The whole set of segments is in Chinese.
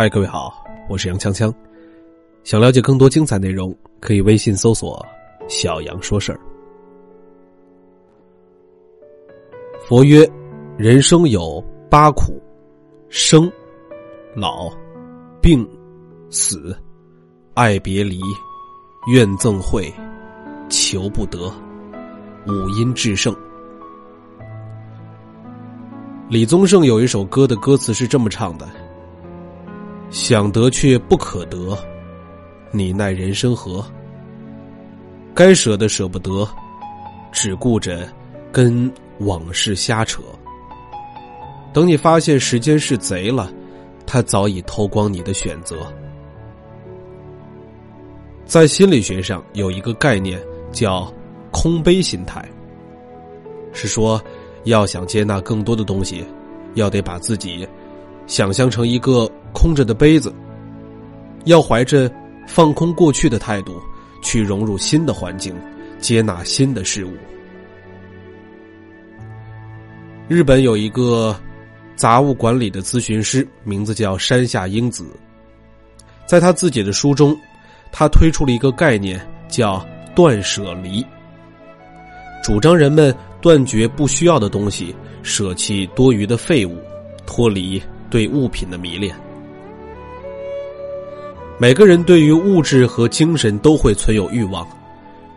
嗨，各位好，我是杨锵锵。想了解更多精彩内容，可以微信搜索“小杨说事儿”。佛曰：人生有八苦，生、老、病、死、爱别离、怨憎会、求不得、五阴炽盛。李宗盛有一首歌的歌词是这么唱的。想得却不可得，你奈人生何？该舍的舍不得，只顾着跟往事瞎扯。等你发现时间是贼了，他早已偷光你的选择。在心理学上有一个概念叫“空杯心态”，是说要想接纳更多的东西，要得把自己想象成一个。空着的杯子，要怀着放空过去的态度，去融入新的环境，接纳新的事物。日本有一个杂物管理的咨询师，名字叫山下英子，在他自己的书中，他推出了一个概念，叫“断舍离”，主张人们断绝不需要的东西，舍弃多余的废物，脱离对物品的迷恋。每个人对于物质和精神都会存有欲望，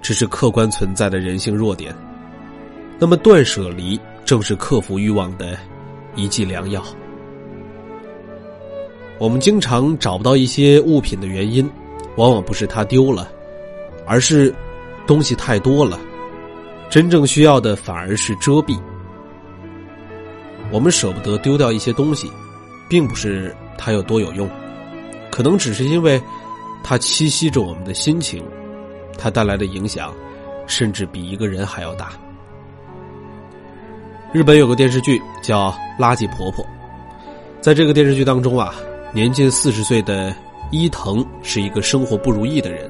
这是客观存在的人性弱点。那么断舍离正是克服欲望的一剂良药。我们经常找不到一些物品的原因，往往不是它丢了，而是东西太多了。真正需要的反而是遮蔽。我们舍不得丢掉一些东西，并不是它有多有用。可能只是因为，它栖息着我们的心情，它带来的影响，甚至比一个人还要大。日本有个电视剧叫《垃圾婆婆》，在这个电视剧当中啊，年近四十岁的伊藤是一个生活不如意的人。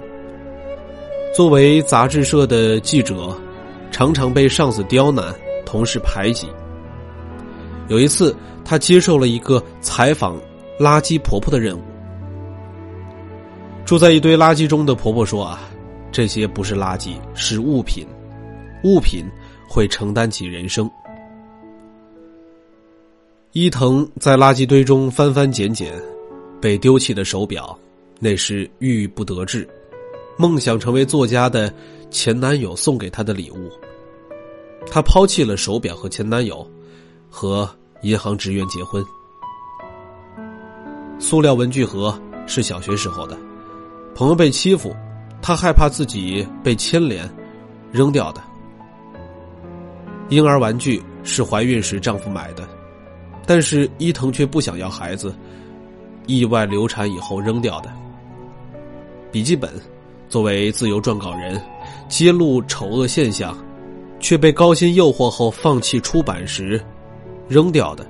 作为杂志社的记者，常常被上司刁难，同事排挤。有一次，他接受了一个采访垃圾婆婆的任务。住在一堆垃圾中的婆婆说：“啊，这些不是垃圾，是物品，物品会承担起人生。”伊藤在垃圾堆中翻翻捡捡，被丢弃的手表，那是郁郁不得志，梦想成为作家的前男友送给她的礼物。她抛弃了手表和前男友，和银行职员结婚。塑料文具盒是小学时候的。朋友被欺负，她害怕自己被牵连，扔掉的。婴儿玩具是怀孕时丈夫买的，但是伊藤却不想要孩子，意外流产以后扔掉的。笔记本，作为自由撰稿人，揭露丑恶现象，却被高薪诱惑后放弃出版时，扔掉的。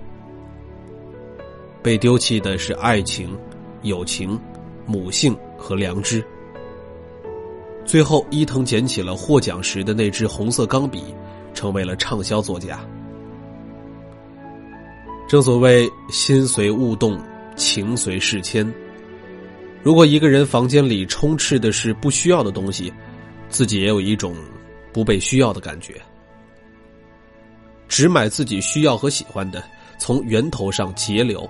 被丢弃的是爱情、友情、母性。和良知。最后，伊藤捡起了获奖时的那支红色钢笔，成为了畅销作家。正所谓“心随物动，情随事迁”。如果一个人房间里充斥的是不需要的东西，自己也有一种不被需要的感觉。只买自己需要和喜欢的，从源头上节流。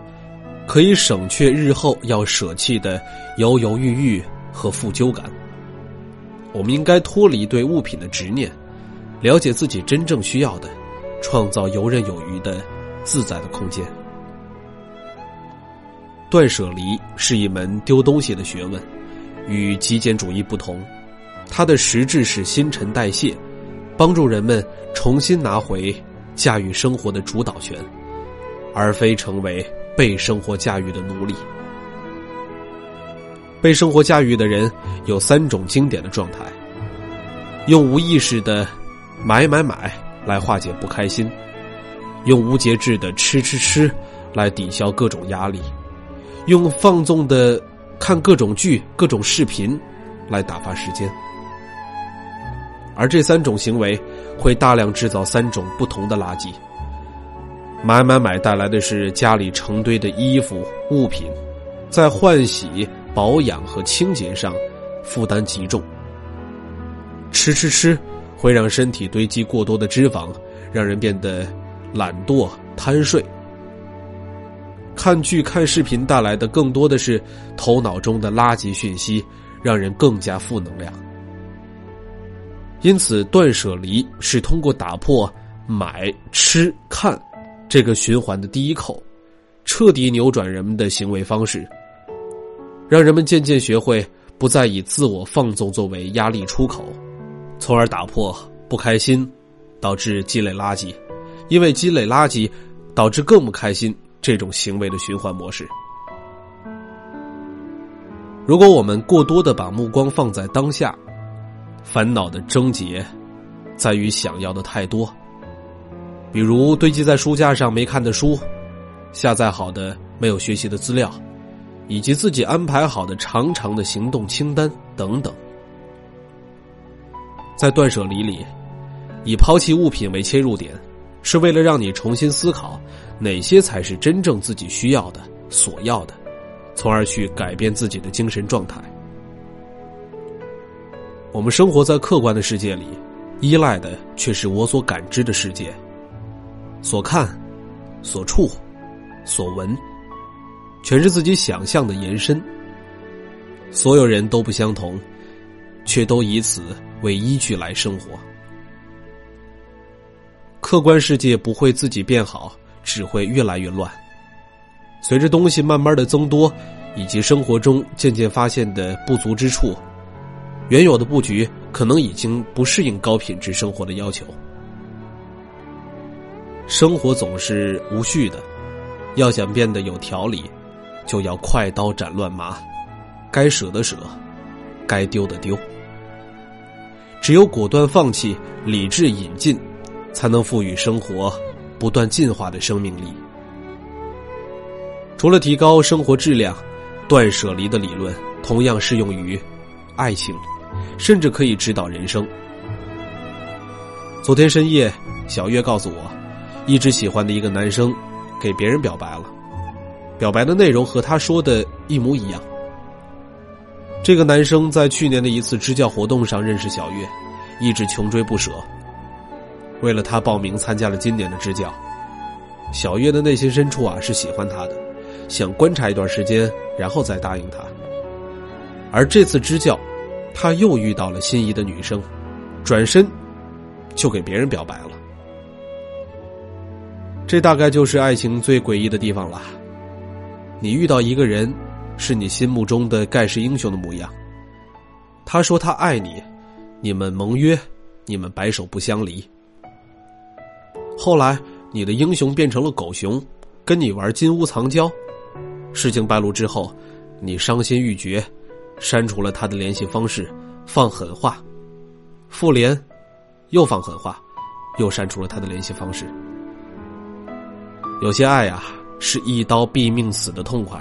可以省却日后要舍弃的犹犹豫豫和负疚感。我们应该脱离对物品的执念，了解自己真正需要的，创造游刃有余的自在的空间。断舍离是一门丢东西的学问，与极简主义不同，它的实质是新陈代谢，帮助人们重新拿回驾驭生活的主导权，而非成为。被生活驾驭的奴隶，被生活驾驭的人有三种经典的状态：用无意识的买买买来化解不开心，用无节制的吃吃吃来抵消各种压力，用放纵的看各种剧、各种视频来打发时间。而这三种行为会大量制造三种不同的垃圾。买买买带来的是家里成堆的衣服物品，在换洗、保养和清洁上负担极重。吃吃吃，会让身体堆积过多的脂肪，让人变得懒惰、贪睡。看剧、看视频带来的更多的是头脑中的垃圾讯息，让人更加负能量。因此，断舍离是通过打破买、吃、看这个循环的第一口，彻底扭转人们的行为方式，让人们渐渐学会不再以自我放纵作为压力出口，从而打破不开心导致积累垃圾，因为积累垃圾导致更不开心。这种行为的循环模式。如果我们过多的把目光放在当下，烦恼的症结在于想要的太多，比如堆积在书架上没看的书，下载好的没有学习的资料，以及自己安排好的长长的行动清单等等。在断舍离里，以抛弃物品为切入点。是为了让你重新思考，哪些才是真正自己需要的、所要的，从而去改变自己的精神状态。我们生活在客观的世界里，依赖的却是我所感知的世界，所看、所触、所闻，全是自己想象的延伸。所有人都不相同，却都以此为依据来生活。客观世界不会自己变好，只会越来越乱。随着东西慢慢的增多，以及生活中渐渐发现的不足之处，原有的布局可能已经不适应高品质生活的要求。生活总是无序的，要想变得有条理，就要快刀斩乱麻，该舍的舍，该丢的丢。只有果断放弃，理智引进。才能赋予生活不断进化的生命力。除了提高生活质量，断舍离的理论同样适用于爱情，甚至可以指导人生。昨天深夜，小月告诉我，一直喜欢的一个男生给别人表白了，表白的内容和他说的一模一样。这个男生在去年的一次支教活动上认识小月，一直穷追不舍。为了他报名参加了今年的支教，小月的内心深处啊是喜欢他的，想观察一段时间，然后再答应他。而这次支教，他又遇到了心仪的女生，转身就给别人表白了。这大概就是爱情最诡异的地方了。你遇到一个人，是你心目中的盖世英雄的模样，他说他爱你，你们盟约，你们白首不相离。后来，你的英雄变成了狗熊，跟你玩金屋藏娇。事情败露之后，你伤心欲绝，删除了他的联系方式，放狠话，复联，又放狠话，又删除了他的联系方式。有些爱呀，是一刀毙命死的痛快，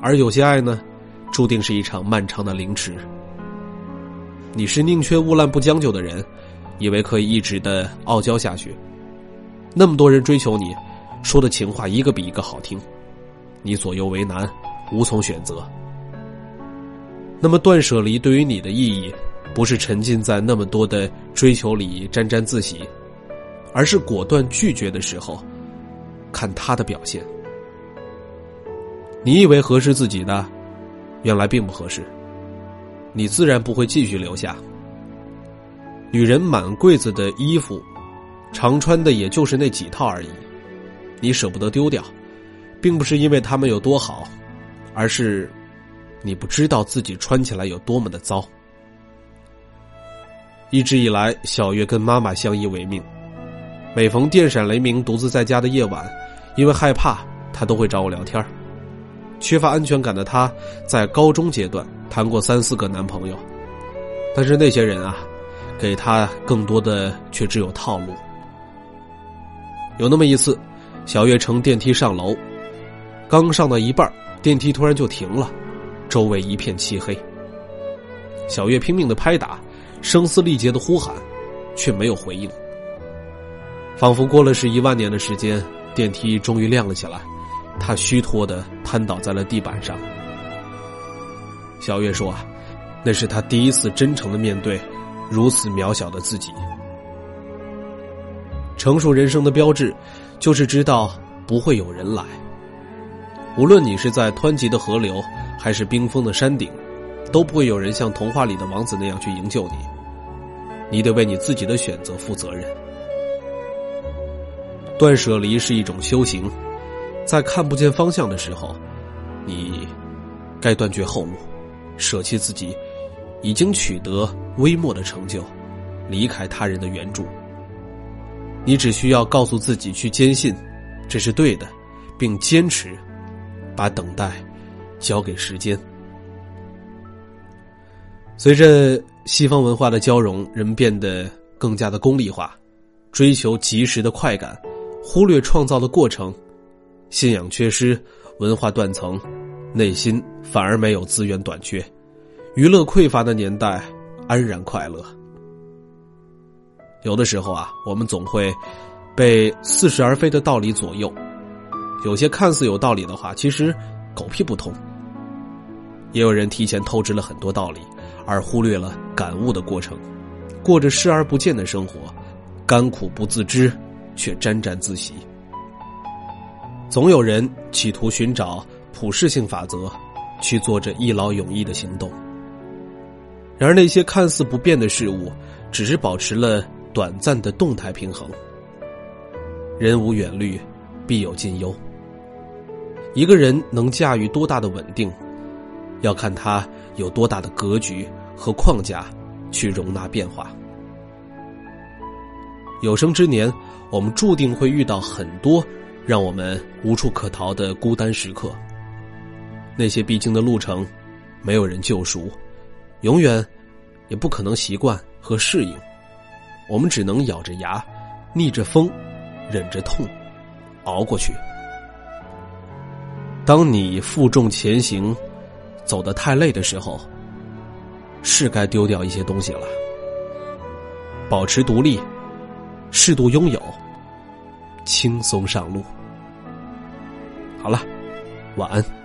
而有些爱呢，注定是一场漫长的凌迟。你是宁缺毋滥不将就的人，以为可以一直的傲娇下去。那么多人追求你，说的情话一个比一个好听，你左右为难，无从选择。那么断舍离对于你的意义，不是沉浸在那么多的追求里沾沾自喜，而是果断拒绝的时候，看他的表现。你以为合适自己的，原来并不合适，你自然不会继续留下。女人满柜子的衣服。常穿的也就是那几套而已，你舍不得丢掉，并不是因为他们有多好，而是你不知道自己穿起来有多么的糟。一直以来，小月跟妈妈相依为命，每逢电闪雷鸣、独自在家的夜晚，因为害怕，她都会找我聊天缺乏安全感的她，在高中阶段谈过三四个男朋友，但是那些人啊，给她更多的却只有套路。有那么一次，小月乘电梯上楼，刚上到一半，电梯突然就停了，周围一片漆黑。小月拼命的拍打，声嘶力竭的呼喊，却没有回应。仿佛过了是一万年的时间，电梯终于亮了起来，他虚脱的瘫倒在了地板上，小月说：“啊，那是他第一次真诚的面对如此渺小的自己。成熟人生的标志，就是知道不会有人来。无论你是在湍急的河流，还是冰封的山顶，都不会有人像童话里的王子那样去营救你。你得为你自己的选择负责任。断舍离是一种修行，在看不见方向的时候，你该断绝后路。”舍弃自己已经取得微末的成就，离开他人的援助。你只需要告诉自己去坚信，这是对的，并坚持，把等待交给时间。随着西方文化的交融，人变得更加的功利化，追求及时的快感，忽略创造的过程，信仰缺失，文化断层。内心反而没有资源短缺，娱乐匮乏的年代，安然快乐。有的时候啊，我们总会被似是而非的道理左右，有些看似有道理的话，其实狗屁不通。也有人提前透支了很多道理，而忽略了感悟的过程，过着视而不见的生活，甘苦不自知，却沾沾自喜。总有人企图寻找。普适性法则，去做着一劳永逸的行动。然而，那些看似不变的事物，只是保持了短暂的动态平衡。人无远虑，必有近忧。一个人能驾驭多大的稳定，要看他有多大的格局和框架去容纳变化。有生之年，我们注定会遇到很多让我们无处可逃的孤单时刻。那些必经的路程，没有人救赎，永远也不可能习惯和适应。我们只能咬着牙，逆着风，忍着痛，熬过去。当你负重前行，走得太累的时候，是该丢掉一些东西了。保持独立，适度拥有，轻松上路。好了，晚安。